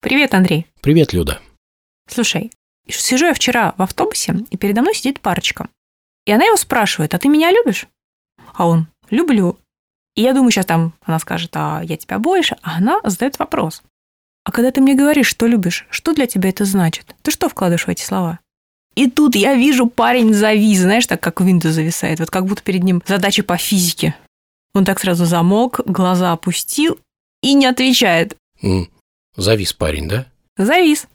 Привет, Андрей. Привет, Люда. Слушай, сижу я вчера в автобусе, и передо мной сидит парочка. И она его спрашивает, а ты меня любишь? А он, люблю. И я думаю, сейчас там она скажет, а я тебя больше, а она задает вопрос. А когда ты мне говоришь, что любишь, что для тебя это значит? Ты что вкладываешь в эти слова? И тут я вижу, парень завис, знаешь, так как Windows зависает, вот как будто перед ним задача по физике. Он так сразу замолк, глаза опустил и не отвечает. М, Завис парень, да? Завис.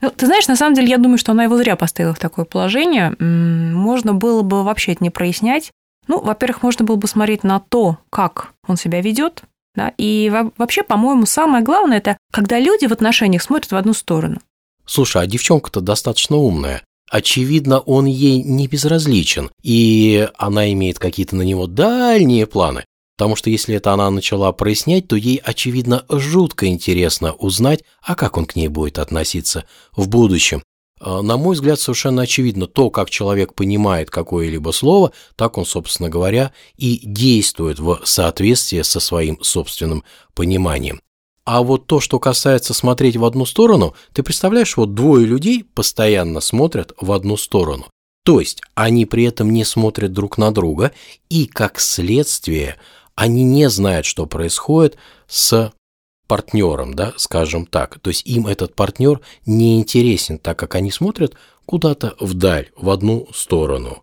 Ну, ты знаешь, на самом деле, я думаю, что она его зря поставила в такое положение. Можно было бы вообще это не прояснять. Ну, во-первых, можно было бы смотреть на то, как он себя ведет. Да? И во- вообще, по-моему, самое главное это когда люди в отношениях смотрят в одну сторону. Слушай, а девчонка-то достаточно умная. Очевидно, он ей не безразличен, и она имеет какие-то на него дальние планы. Потому что если это она начала прояснять, то ей, очевидно, жутко интересно узнать, а как он к ней будет относиться в будущем. А, На мой взгляд, совершенно очевидно, то, как человек понимает какое-либо слово, так он, собственно говоря, и действует в соответствии со своим собственным пониманием. А вот то, что касается смотреть в одну сторону, ты представляешь, вот двое людей постоянно смотрят в одну сторону. То есть они при этом не смотрят друг на друга, и как следствие они не знают, что происходит с партнером, да, скажем так. То есть им этот партнер не интересен, так как они смотрят куда-то вдаль, в одну сторону.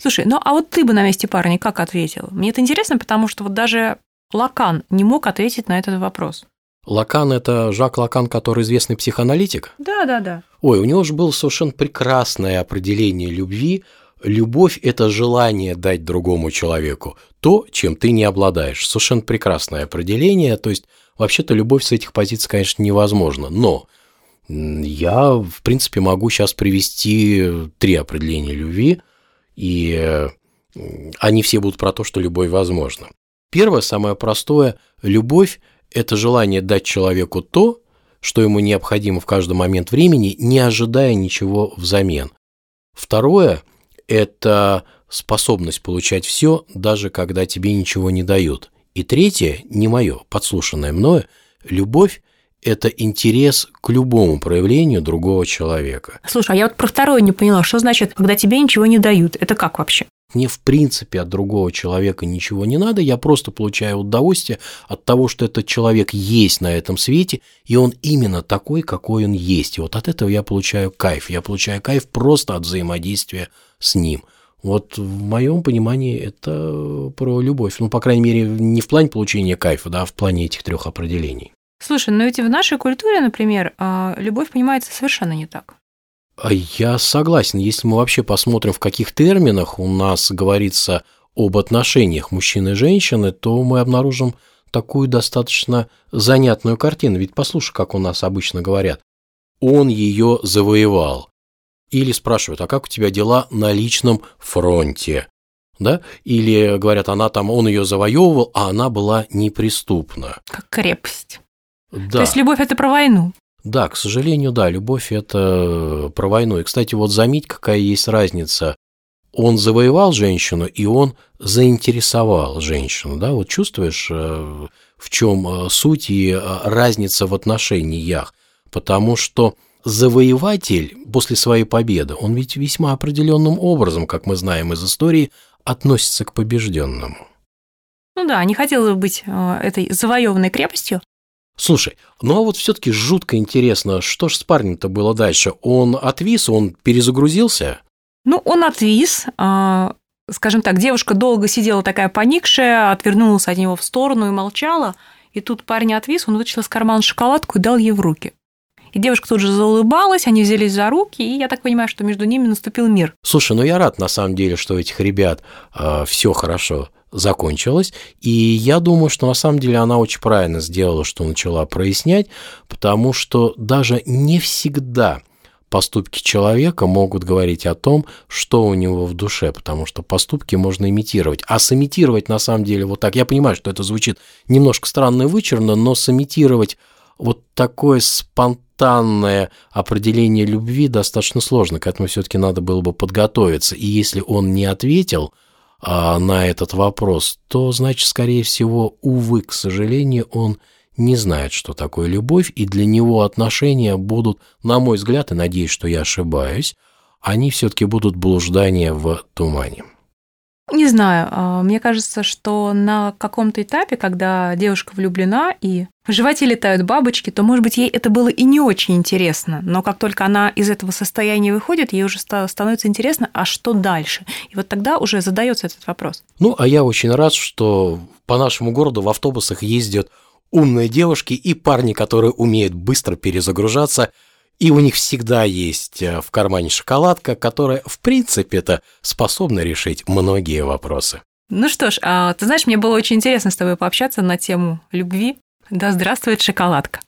Слушай, ну а вот ты бы на месте парня как ответил? Мне это интересно, потому что вот даже Лакан не мог ответить на этот вопрос. Лакан – это Жак Лакан, который известный психоаналитик. Да, да, да. Ой, у него же было совершенно прекрасное определение любви. Любовь – это желание дать другому человеку то, чем ты не обладаешь. Совершенно прекрасное определение. То есть, вообще-то, любовь с этих позиций, конечно, невозможна. Но я, в принципе, могу сейчас привести три определения любви, и они все будут про то, что любовь возможна. Первое, самое простое – любовь – это желание дать человеку то, что ему необходимо в каждый момент времени, не ожидая ничего взамен. Второе – это способность получать все, даже когда тебе ничего не дают. И третье, не мое, подслушанное мною, любовь – это интерес к любому проявлению другого человека. Слушай, а я вот про второе не поняла. Что значит, когда тебе ничего не дают? Это как вообще? Мне в принципе от другого человека ничего не надо, я просто получаю удовольствие от того, что этот человек есть на этом свете, и он именно такой, какой он есть. И вот от этого я получаю кайф. Я получаю кайф просто от взаимодействия с ним. Вот в моем понимании это про любовь. Ну, по крайней мере, не в плане получения кайфа, да, а в плане этих трех определений. Слушай, но ведь в нашей культуре, например, а, любовь понимается совершенно не так. А Я согласен, если мы вообще посмотрим, в каких терминах у нас говорится об отношениях мужчины и женщины, то мы обнаружим такую достаточно занятную картину. Ведь послушай, как у нас обычно говорят. Он ее завоевал. Или спрашивают, а как у тебя дела на личном фронте? Да? Или говорят, она там, он ее завоевывал, а она была неприступна. Как крепость. Да. То есть любовь это про войну. Да, к сожалению, да, любовь – это про войну. И, кстати, вот заметь, какая есть разница. Он завоевал женщину, и он заинтересовал женщину. Да? Вот чувствуешь, э, в чем э, суть и э, разница в отношениях? Потому что завоеватель после своей победы, он ведь весьма определенным образом, как мы знаем из истории, относится к побежденному. Ну да, не хотела бы быть э, этой завоеванной крепостью. Слушай, ну а вот все-таки жутко интересно, что ж с парнем-то было дальше? Он отвис, он перезагрузился? Ну, он отвис. а, Скажем так, девушка долго сидела такая поникшая, отвернулась от него в сторону и молчала. И тут парень отвис, он вытащил из кармана шоколадку и дал ей в руки. И девушка тут же заулыбалась, они взялись за руки, и я так понимаю, что между ними наступил мир. Слушай, ну я рад на самом деле, что у этих ребят все хорошо закончилось, и я думаю, что на самом деле она очень правильно сделала, что начала прояснять, потому что даже не всегда поступки человека могут говорить о том, что у него в душе, потому что поступки можно имитировать. А сымитировать на самом деле вот так, я понимаю, что это звучит немножко странно и вычурно, но сымитировать вот такое спонтанное определение любви достаточно сложно, к этому все-таки надо было бы подготовиться. И если он не ответил а, на этот вопрос, то, значит, скорее всего, увы, к сожалению, он не знает, что такое любовь, и для него отношения будут, на мой взгляд, и надеюсь, что я ошибаюсь, они все-таки будут блуждания в тумане. Не знаю, а, мне кажется, что на каком-то этапе, когда девушка влюблена и в животе летают бабочки, то, может быть, ей это было и не очень интересно. Но как только она из этого состояния выходит, ей уже становится интересно, а что дальше? И вот тогда уже задается этот вопрос. Ну, а я очень рад, что по нашему городу в автобусах ездят умные девушки и парни, которые умеют быстро перезагружаться – и у них всегда есть э, в кармане шоколадка, которая, в принципе-то, способна решить многие вопросы. Ну что ж, а, ты знаешь, мне было очень интересно с тобой пообщаться на тему любви. Да здравствует шоколадка.